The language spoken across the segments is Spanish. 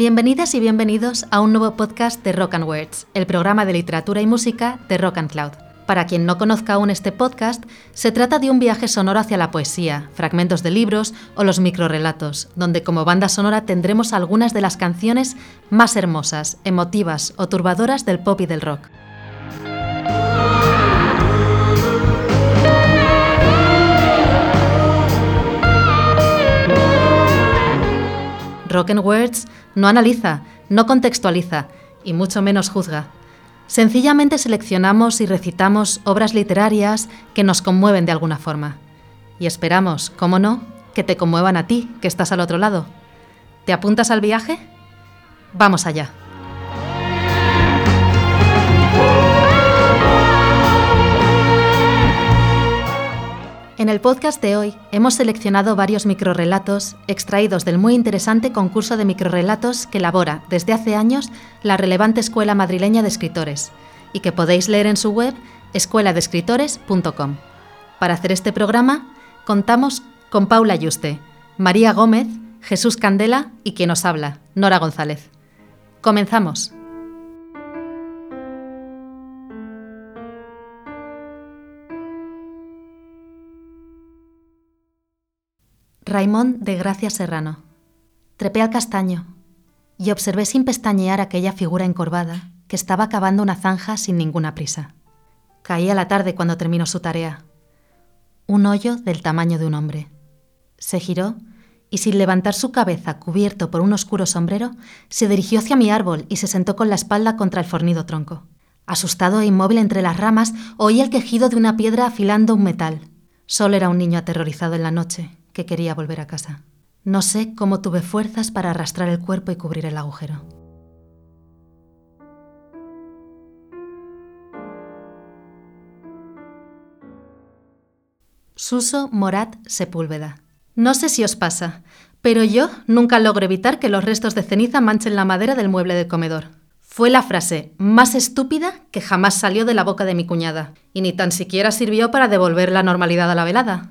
Bienvenidas y bienvenidos a un nuevo podcast de Rock and Words, el programa de literatura y música de Rock and Cloud. Para quien no conozca aún este podcast, se trata de un viaje sonoro hacia la poesía, fragmentos de libros o los microrelatos, donde como banda sonora tendremos algunas de las canciones más hermosas, emotivas o turbadoras del pop y del rock. Rock and Words no analiza, no contextualiza y mucho menos juzga. Sencillamente seleccionamos y recitamos obras literarias que nos conmueven de alguna forma. Y esperamos, cómo no, que te conmuevan a ti, que estás al otro lado. ¿Te apuntas al viaje? Vamos allá. En el podcast de hoy hemos seleccionado varios microrelatos extraídos del muy interesante concurso de microrelatos que elabora desde hace años la relevante Escuela Madrileña de Escritores y que podéis leer en su web escueladescritores.com. Para hacer este programa contamos con Paula Yuste, María Gómez, Jesús Candela y quien nos habla, Nora González. Comenzamos. Raimón de Gracia Serrano. Trepé al castaño y observé sin pestañear aquella figura encorvada que estaba cavando una zanja sin ninguna prisa. Caía la tarde cuando terminó su tarea. Un hoyo del tamaño de un hombre. Se giró y sin levantar su cabeza cubierto por un oscuro sombrero, se dirigió hacia mi árbol y se sentó con la espalda contra el fornido tronco. Asustado e inmóvil entre las ramas, oí el quejido de una piedra afilando un metal. Solo era un niño aterrorizado en la noche, que quería volver a casa. No sé cómo tuve fuerzas para arrastrar el cuerpo y cubrir el agujero. Suso Morat Sepúlveda. No sé si os pasa, pero yo nunca logro evitar que los restos de ceniza manchen la madera del mueble del comedor. Fue la frase más estúpida que jamás salió de la boca de mi cuñada, y ni tan siquiera sirvió para devolver la normalidad a la velada.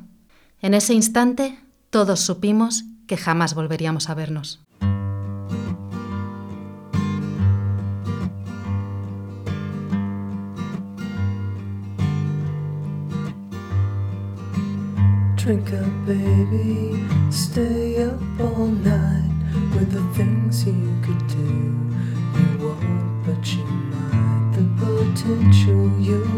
En ese instante, todos supimos que jamás volveríamos a vernos. Drink up, baby. Stay up all night with the things you could do. You won't, but you might. The potential you'll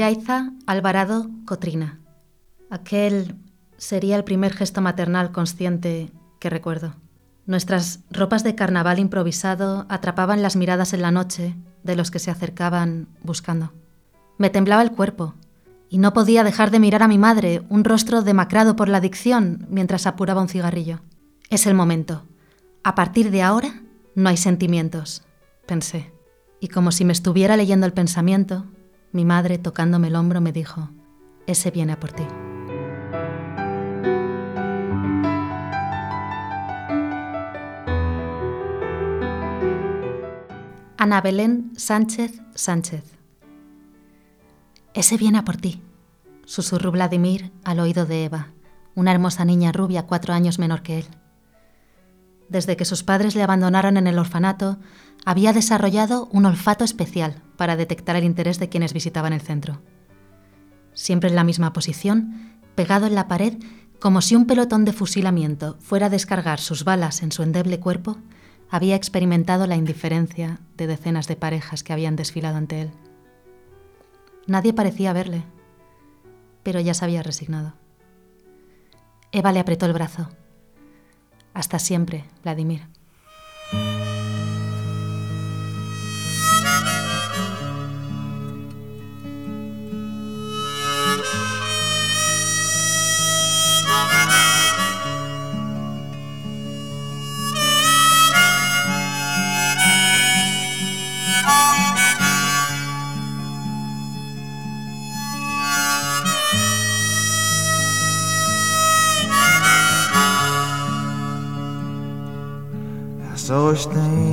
Yaiza Alvarado Cotrina. Aquel sería el primer gesto maternal consciente que recuerdo. Nuestras ropas de carnaval improvisado atrapaban las miradas en la noche de los que se acercaban buscando. Me temblaba el cuerpo y no podía dejar de mirar a mi madre, un rostro demacrado por la adicción, mientras apuraba un cigarrillo. Es el momento. A partir de ahora no hay sentimientos, pensé. Y como si me estuviera leyendo el pensamiento, mi madre, tocándome el hombro, me dijo, ese viene a por ti. Ana Belén Sánchez Sánchez. Ese viene por ti, susurró Vladimir al oído de Eva, una hermosa niña rubia cuatro años menor que él. Desde que sus padres le abandonaron en el orfanato, había desarrollado un olfato especial para detectar el interés de quienes visitaban el centro. Siempre en la misma posición, pegado en la pared, como si un pelotón de fusilamiento fuera a descargar sus balas en su endeble cuerpo, había experimentado la indiferencia de decenas de parejas que habían desfilado ante él. Nadie parecía verle, pero ya se había resignado. Eva le apretó el brazo. Hasta siempre, Vladimir. such thing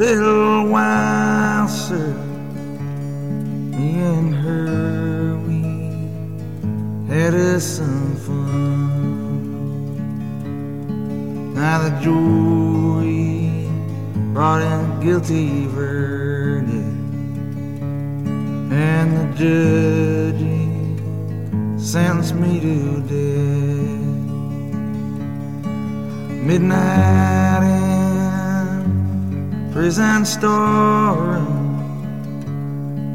little while, sir. Me and her, we had us some fun. Now the jury brought in guilty verdict, and the judge sentenced me to death. Midnight prison storeroom,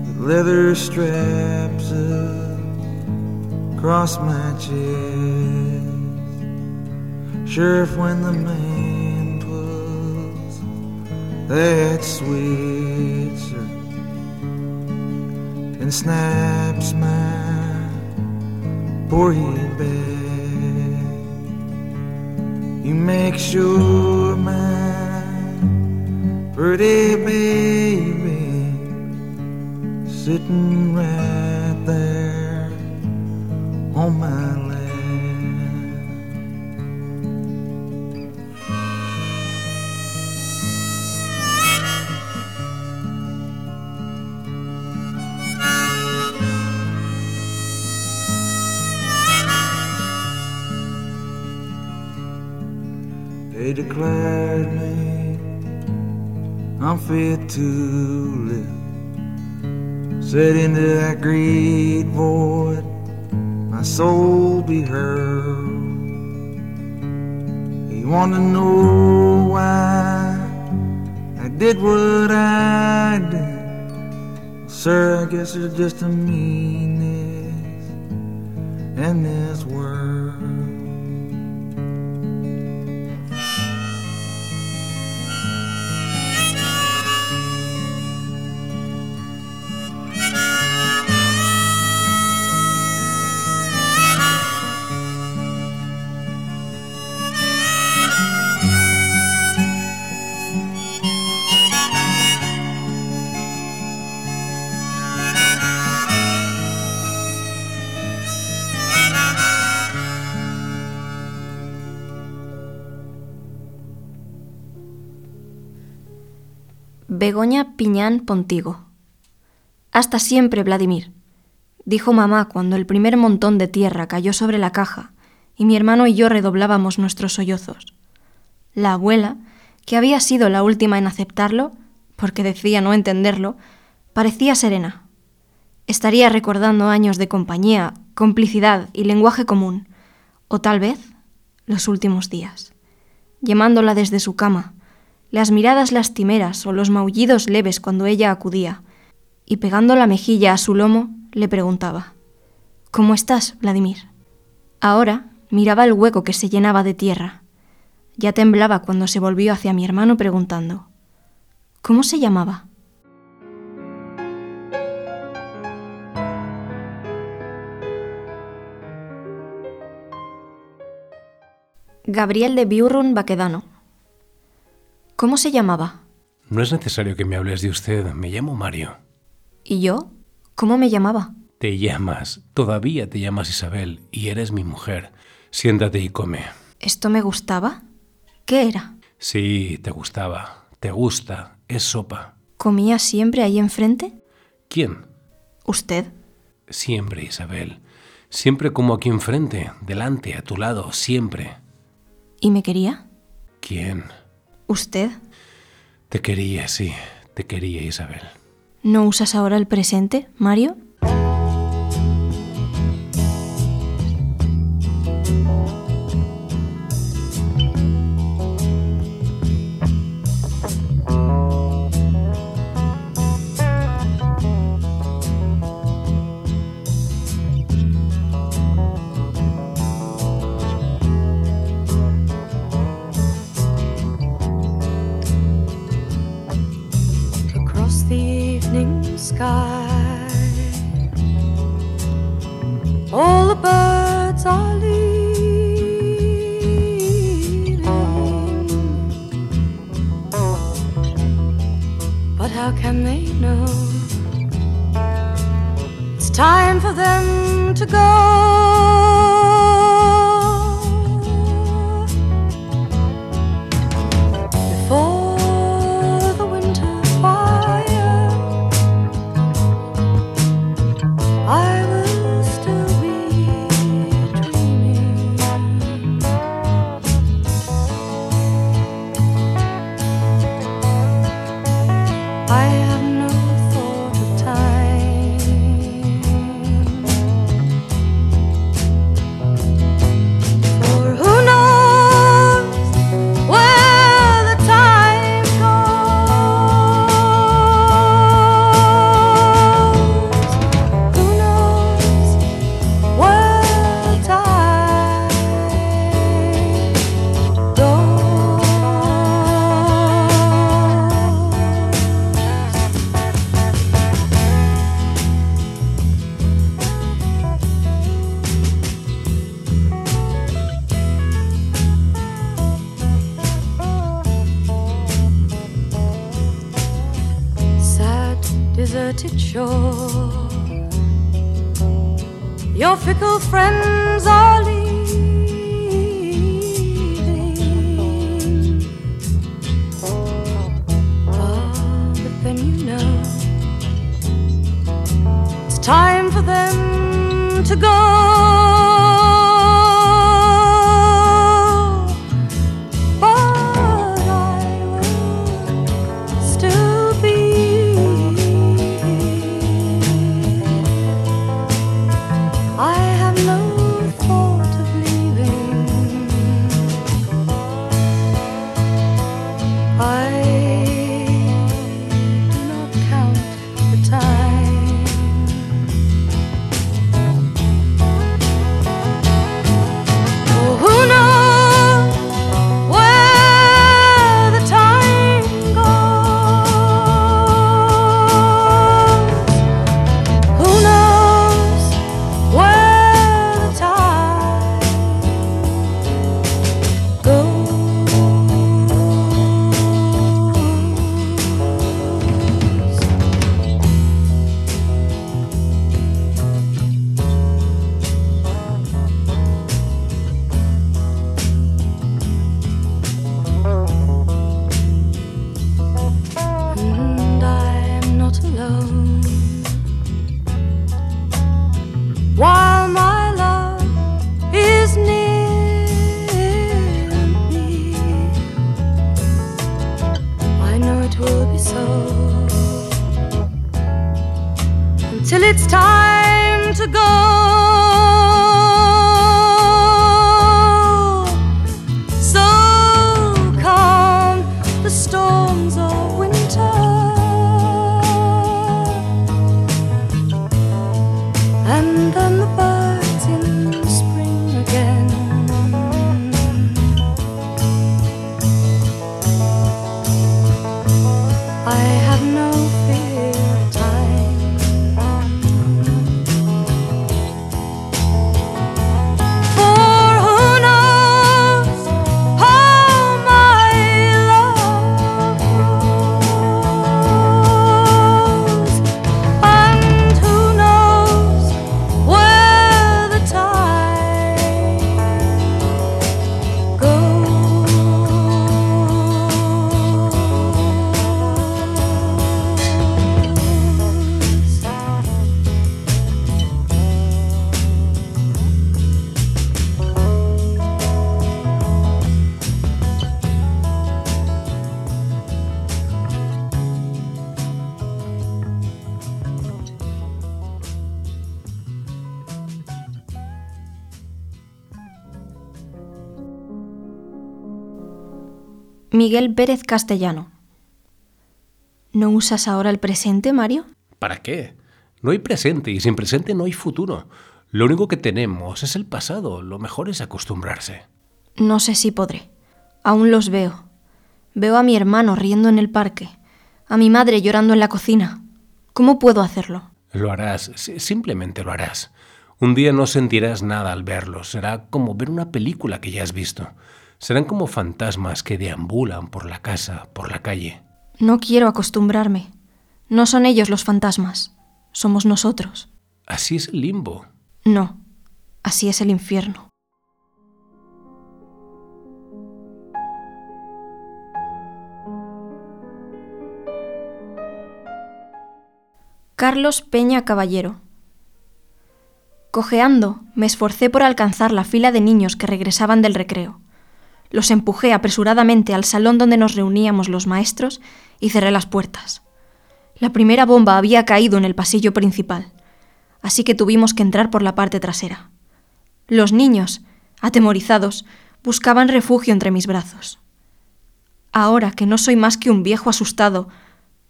with leather straps across my chest. Sheriff, when the man pulls that switcher and snaps my poor head back, you make sure my pretty baby sitting right there on my lap. They declared me unfit to live. Set into that great void, my soul be heard. You wanna know why I did what I did? Sir, I guess it's just a meanness in this world. Begoña Piñán Pontigo. Hasta siempre, Vladimir, dijo mamá cuando el primer montón de tierra cayó sobre la caja y mi hermano y yo redoblábamos nuestros sollozos. La abuela, que había sido la última en aceptarlo, porque decía no entenderlo, parecía serena. Estaría recordando años de compañía, complicidad y lenguaje común, o tal vez los últimos días, llamándola desde su cama, las miradas lastimeras o los maullidos leves cuando ella acudía, y pegando la mejilla a su lomo, le preguntaba, ¿Cómo estás, Vladimir? Ahora miraba el hueco que se llenaba de tierra. Ya temblaba cuando se volvió hacia mi hermano preguntando, ¿Cómo se llamaba? Gabriel de Biurrun Baquedano. ¿Cómo se llamaba? No es necesario que me hables de usted. Me llamo Mario. ¿Y yo? ¿Cómo me llamaba? Te llamas, todavía te llamas Isabel y eres mi mujer. Siéntate y come. ¿Esto me gustaba? ¿Qué era? Sí, te gustaba. Te gusta. Es sopa. ¿Comía siempre ahí enfrente? ¿Quién? ¿Usted? Siempre, Isabel. Siempre como aquí enfrente, delante, a tu lado, siempre. ¿Y me quería? ¿Quién? ¿Usted? Te quería, sí. Te quería, Isabel. ¿No usas ahora el presente, Mario? Miguel Pérez Castellano. ¿No usas ahora el presente, Mario? ¿Para qué? No hay presente y sin presente no hay futuro. Lo único que tenemos es el pasado. Lo mejor es acostumbrarse. No sé si podré. Aún los veo. Veo a mi hermano riendo en el parque, a mi madre llorando en la cocina. ¿Cómo puedo hacerlo? Lo harás, si- simplemente lo harás. Un día no sentirás nada al verlos. Será como ver una película que ya has visto. Serán como fantasmas que deambulan por la casa, por la calle. No quiero acostumbrarme. No son ellos los fantasmas. Somos nosotros. Así es el limbo. No. Así es el infierno. Carlos Peña Caballero. Cojeando, me esforcé por alcanzar la fila de niños que regresaban del recreo. Los empujé apresuradamente al salón donde nos reuníamos los maestros y cerré las puertas. La primera bomba había caído en el pasillo principal, así que tuvimos que entrar por la parte trasera. Los niños, atemorizados, buscaban refugio entre mis brazos. Ahora que no soy más que un viejo asustado,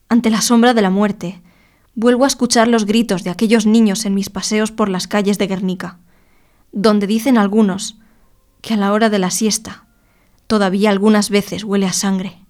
ante la sombra de la muerte, vuelvo a escuchar los gritos de aquellos niños en mis paseos por las calles de Guernica, donde dicen algunos que a la hora de la siesta todavía algunas veces huele a sangre.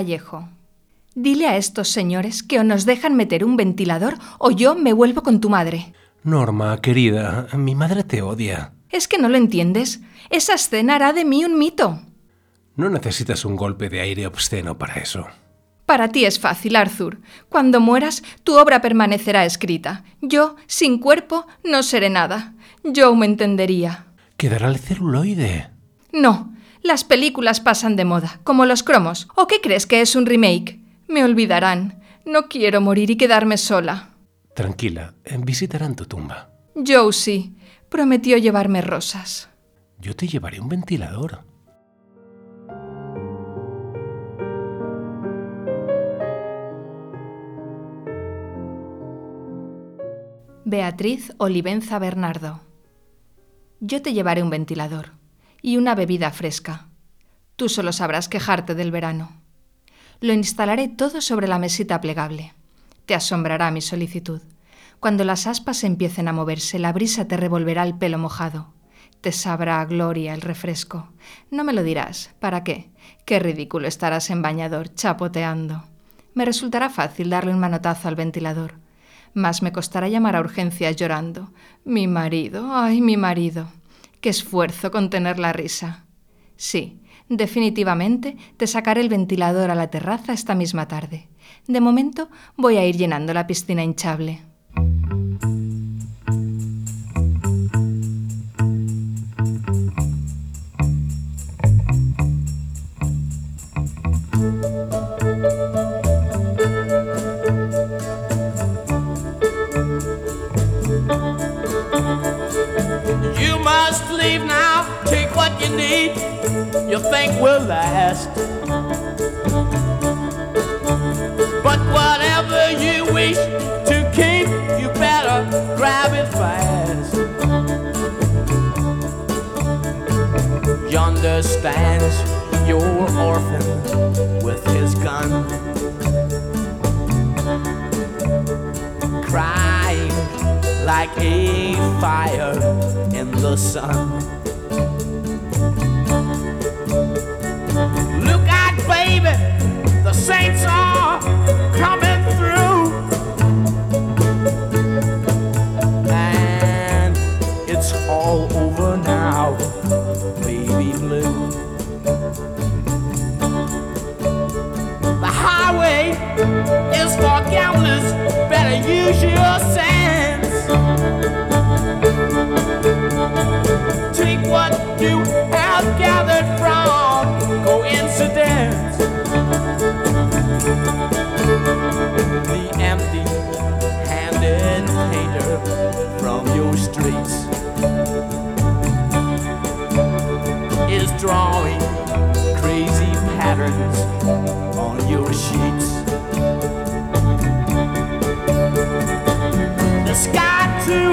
Callejo. Dile a estos señores que o nos dejan meter un ventilador o yo me vuelvo con tu madre. Norma, querida, mi madre te odia. ¿Es que no lo entiendes? Esa escena hará de mí un mito. No necesitas un golpe de aire obsceno para eso. Para ti es fácil, Arthur. Cuando mueras, tu obra permanecerá escrita. Yo, sin cuerpo, no seré nada. Joe me entendería. Quedará el celuloide. No, las películas pasan de moda, como los cromos. ¿O qué crees que es un remake? Me olvidarán. No quiero morir y quedarme sola. Tranquila, eh, visitarán tu tumba. Sí. Prometió llevarme rosas. Yo te llevaré un ventilador. Beatriz Olivenza Bernardo. Yo te llevaré un ventilador y una bebida fresca. Tú solo sabrás quejarte del verano. Lo instalaré todo sobre la mesita plegable. Te asombrará mi solicitud. Cuando las aspas empiecen a moverse, la brisa te revolverá el pelo mojado. Te sabrá a gloria el refresco. No me lo dirás. ¿Para qué? Qué ridículo estarás en bañador, chapoteando. Me resultará fácil darle un manotazo al ventilador. Más me costará llamar a urgencias llorando. Mi marido, ay, mi marido. Qué esfuerzo contener la risa. Sí, definitivamente te sacaré el ventilador a la terraza esta misma tarde. De momento voy a ir llenando la piscina hinchable. You need. You think will last. But whatever you wish to keep, you better grab it fast. Yonder stands your orphan with his gun. Crying like a fire in the sun. Saints are coming through. And it's all over now, baby blue. The highway is for gamblers, better use your sense. Patterns on your sheets. The sky too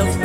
is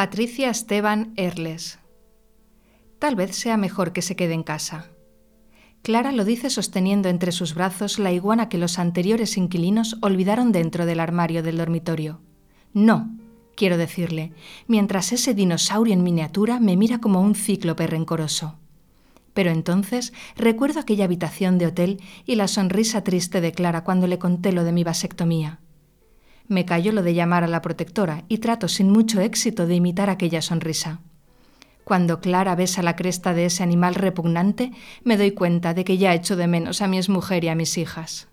Patricia Esteban Erles. Tal vez sea mejor que se quede en casa. Clara lo dice sosteniendo entre sus brazos la iguana que los anteriores inquilinos olvidaron dentro del armario del dormitorio. No, quiero decirle, mientras ese dinosaurio en miniatura me mira como un cíclope rencoroso. Pero entonces recuerdo aquella habitación de hotel y la sonrisa triste de Clara cuando le conté lo de mi vasectomía. Me cayó lo de llamar a la protectora y trato sin mucho éxito de imitar aquella sonrisa. Cuando Clara besa la cresta de ese animal repugnante, me doy cuenta de que ya echo de menos a mi exmujer y a mis hijas.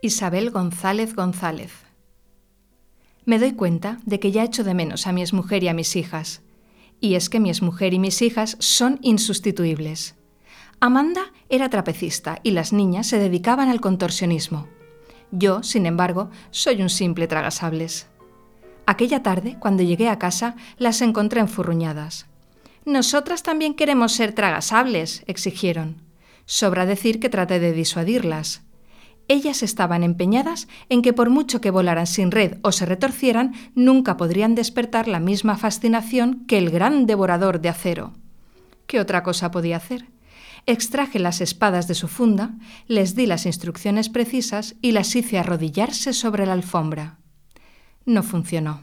Isabel González González. Me doy cuenta de que ya echo de menos a mi exmujer y a mis hijas. Y es que mi exmujer y mis hijas son insustituibles. Amanda era trapecista y las niñas se dedicaban al contorsionismo. Yo, sin embargo, soy un simple tragasables. Aquella tarde, cuando llegué a casa, las encontré enfurruñadas. Nosotras también queremos ser tragasables, exigieron. Sobra decir que traté de disuadirlas. Ellas estaban empeñadas en que por mucho que volaran sin red o se retorcieran, nunca podrían despertar la misma fascinación que el gran devorador de acero. ¿Qué otra cosa podía hacer? Extraje las espadas de su funda, les di las instrucciones precisas y las hice arrodillarse sobre la alfombra. No funcionó.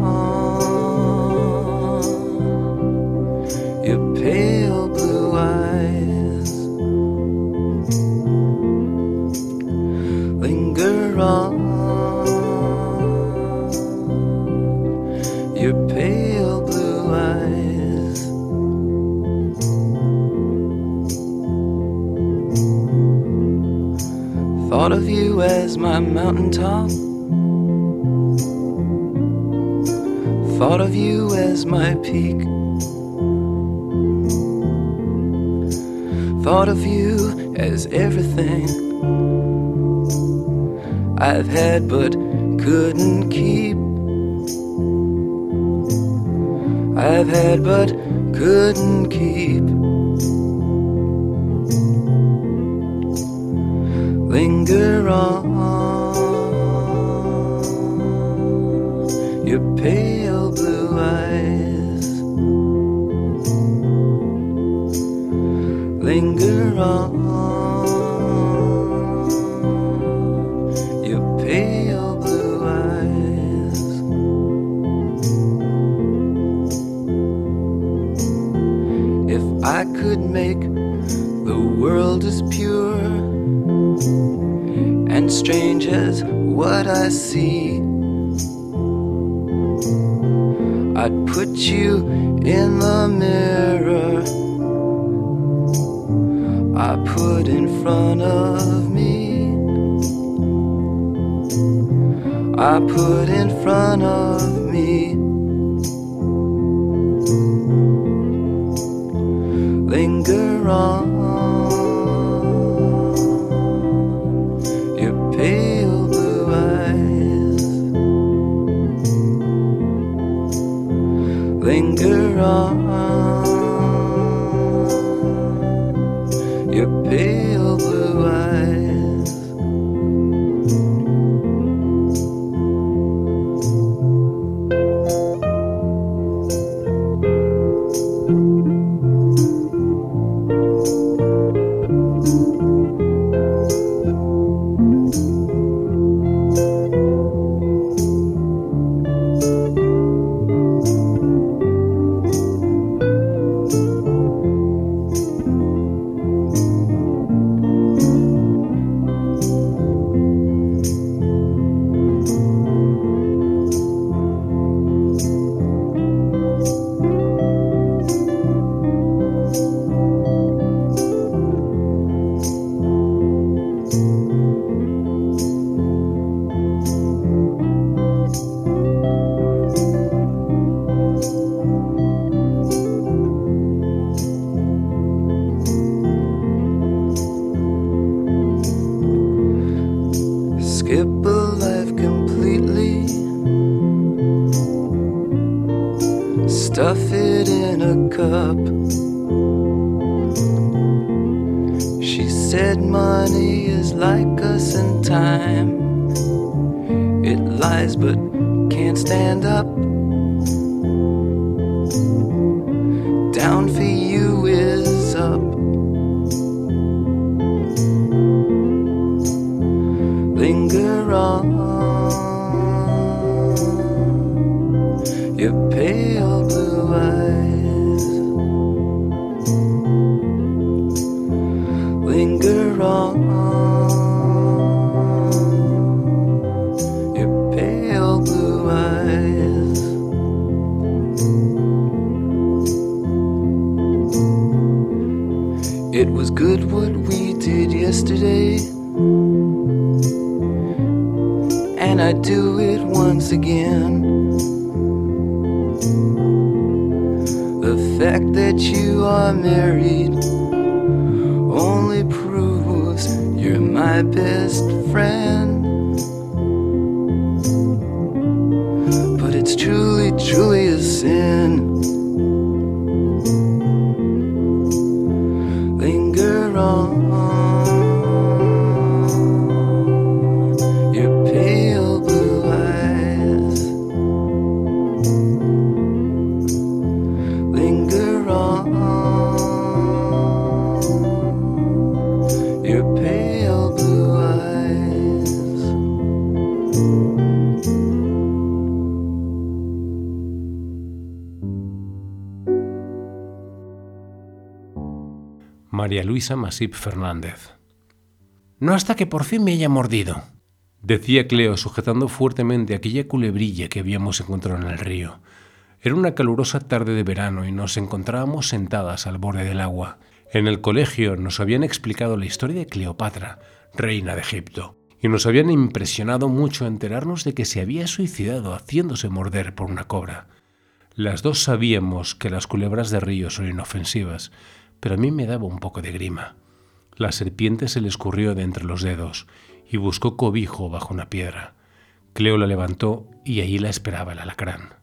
Thought of you as my peak. Thought of you as everything I've had but couldn't keep. I've had but couldn't keep. Linger on Your pale blue eyes. If I could make the world as pure and strange as what I see. I put in front of But can't stand up. Masip Fernández. No hasta que por fin me haya mordido, decía Cleo sujetando fuertemente aquella culebrilla que habíamos encontrado en el río. Era una calurosa tarde de verano y nos encontrábamos sentadas al borde del agua. En el colegio nos habían explicado la historia de Cleopatra, reina de Egipto, y nos habían impresionado mucho enterarnos de que se había suicidado haciéndose morder por una cobra. Las dos sabíamos que las culebras de río son inofensivas, pero a mí me daba un poco de grima. La serpiente se le escurrió de entre los dedos y buscó cobijo bajo una piedra. Cleo la levantó y allí la esperaba el alacrán.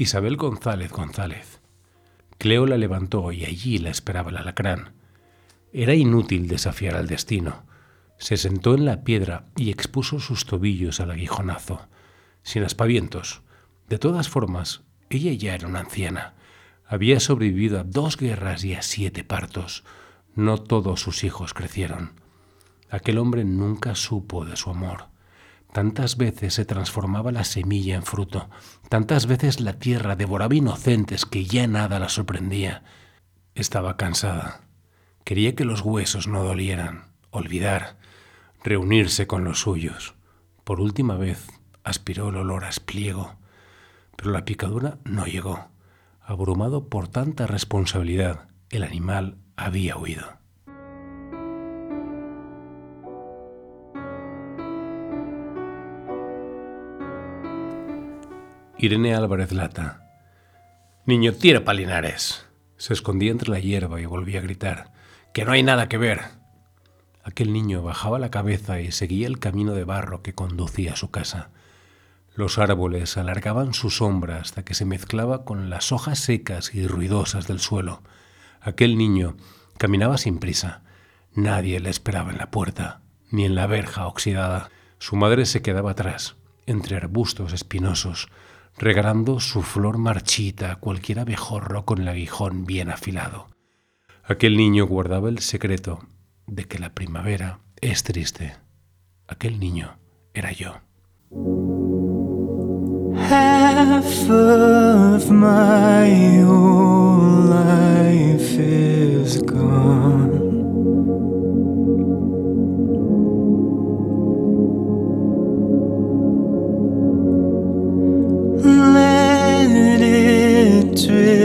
Isabel González González. Cleo la levantó y allí la esperaba el alacrán. Era inútil desafiar al destino. Se sentó en la piedra y expuso sus tobillos al aguijonazo, sin aspavientos. De todas formas, ella ya era una anciana. Había sobrevivido a dos guerras y a siete partos. No todos sus hijos crecieron. Aquel hombre nunca supo de su amor. Tantas veces se transformaba la semilla en fruto, tantas veces la tierra devoraba inocentes que ya nada la sorprendía. Estaba cansada. Quería que los huesos no dolieran, olvidar, reunirse con los suyos. Por última vez aspiró el olor a espliego, pero la picadura no llegó. Abrumado por tanta responsabilidad, el animal había huido. Irene Álvarez Lata. Niño, tira palinares. Se escondía entre la hierba y volvía a gritar. Que no hay nada que ver. Aquel niño bajaba la cabeza y seguía el camino de barro que conducía a su casa. Los árboles alargaban su sombra hasta que se mezclaba con las hojas secas y ruidosas del suelo. Aquel niño caminaba sin prisa. Nadie le esperaba en la puerta, ni en la verja oxidada. Su madre se quedaba atrás, entre arbustos espinosos, regalando su flor marchita a cualquier abejorro con el aguijón bien afilado. Aquel niño guardaba el secreto de que la primavera es triste. Aquel niño era yo. Half of my whole life is gone. 醉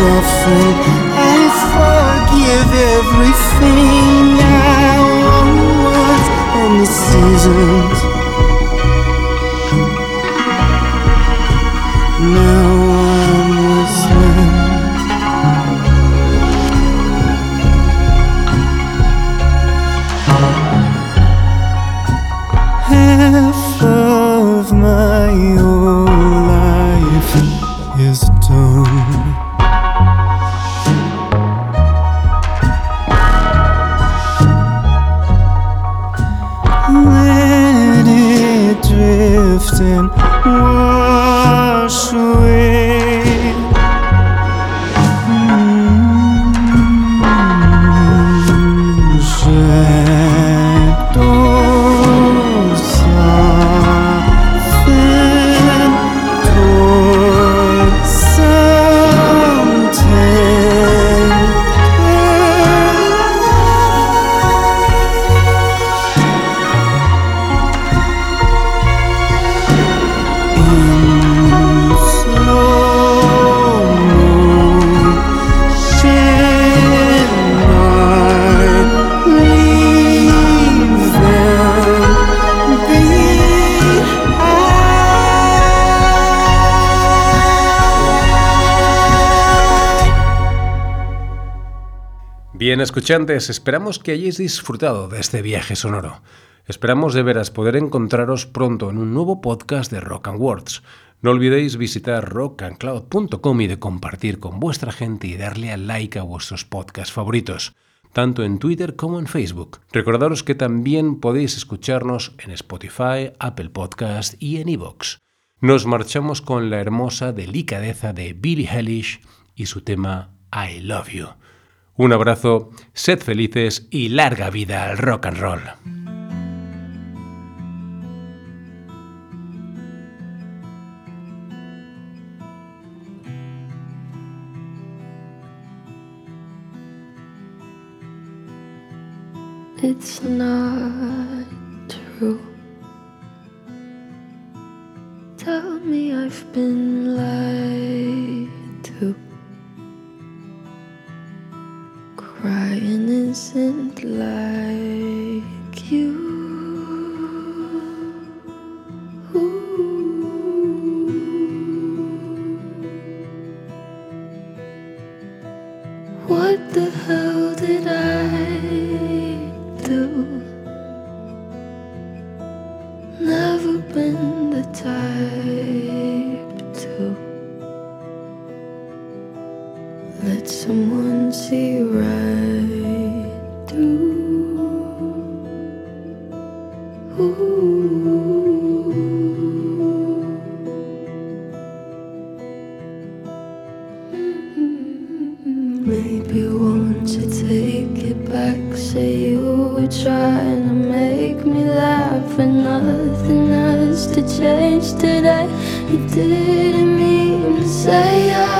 I forgive everything I was on the seasons. Escuchantes, esperamos que hayáis disfrutado de este viaje sonoro. Esperamos de veras poder encontraros pronto en un nuevo podcast de Rock and Words. No olvidéis visitar rockandcloud.com y de compartir con vuestra gente y darle al like a vuestros podcasts favoritos, tanto en Twitter como en Facebook. Recordaros que también podéis escucharnos en Spotify, Apple Podcast y en iVoox. Nos marchamos con la hermosa delicadeza de Billie Eilish y su tema I Love You. Un abrazo, sed felices y larga vida al rock and roll. It's not true. Tell me I've been lied to. Crying isn't like you. What the hell did I do? Never been the type to let someone see right through. Ooh. Maybe won't take it back? Say you were trying to make me laugh, and nothing has to change today. You didn't mean to say I